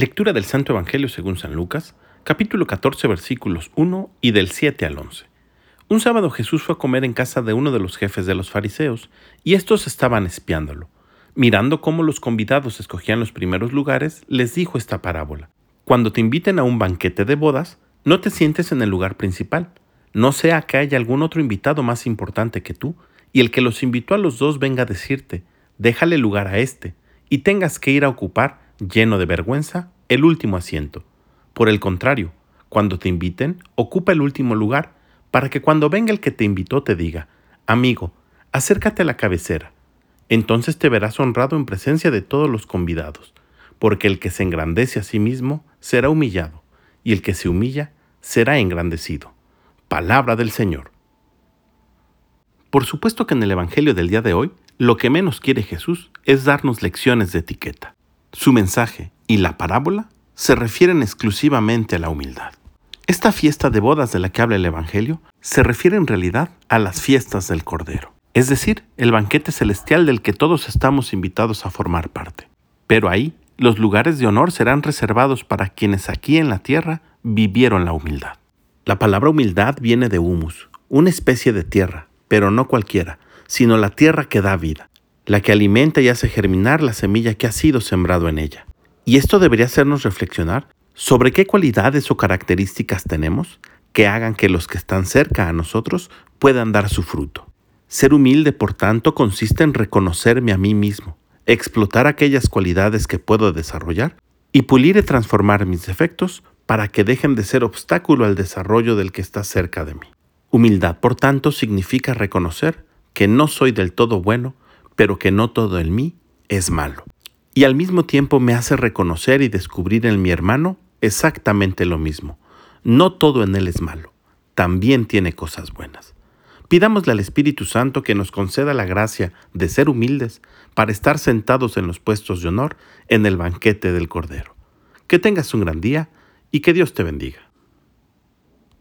Lectura del Santo Evangelio según San Lucas, capítulo 14, versículos 1 y del 7 al 11. Un sábado Jesús fue a comer en casa de uno de los jefes de los fariseos, y estos estaban espiándolo. Mirando cómo los convidados escogían los primeros lugares, les dijo esta parábola. Cuando te inviten a un banquete de bodas, no te sientes en el lugar principal, no sea que haya algún otro invitado más importante que tú, y el que los invitó a los dos venga a decirte, déjale lugar a este, y tengas que ir a ocupar, lleno de vergüenza, el último asiento. Por el contrario, cuando te inviten, ocupa el último lugar, para que cuando venga el que te invitó te diga, amigo, acércate a la cabecera. Entonces te verás honrado en presencia de todos los convidados, porque el que se engrandece a sí mismo será humillado, y el que se humilla será engrandecido. Palabra del Señor. Por supuesto que en el Evangelio del día de hoy, lo que menos quiere Jesús es darnos lecciones de etiqueta. Su mensaje y la parábola se refieren exclusivamente a la humildad. Esta fiesta de bodas de la que habla el Evangelio se refiere en realidad a las fiestas del Cordero, es decir, el banquete celestial del que todos estamos invitados a formar parte. Pero ahí, los lugares de honor serán reservados para quienes aquí en la tierra vivieron la humildad. La palabra humildad viene de humus, una especie de tierra, pero no cualquiera, sino la tierra que da vida, la que alimenta y hace germinar la semilla que ha sido sembrado en ella. Y esto debería hacernos reflexionar sobre qué cualidades o características tenemos que hagan que los que están cerca a nosotros puedan dar su fruto. Ser humilde, por tanto, consiste en reconocerme a mí mismo, explotar aquellas cualidades que puedo desarrollar y pulir y transformar mis defectos para que dejen de ser obstáculo al desarrollo del que está cerca de mí. Humildad, por tanto, significa reconocer que no soy del todo bueno, pero que no todo en mí es malo. Y al mismo tiempo me hace reconocer y descubrir en mi hermano exactamente lo mismo. No todo en él es malo, también tiene cosas buenas. Pidámosle al Espíritu Santo que nos conceda la gracia de ser humildes para estar sentados en los puestos de honor en el banquete del Cordero. Que tengas un gran día y que Dios te bendiga.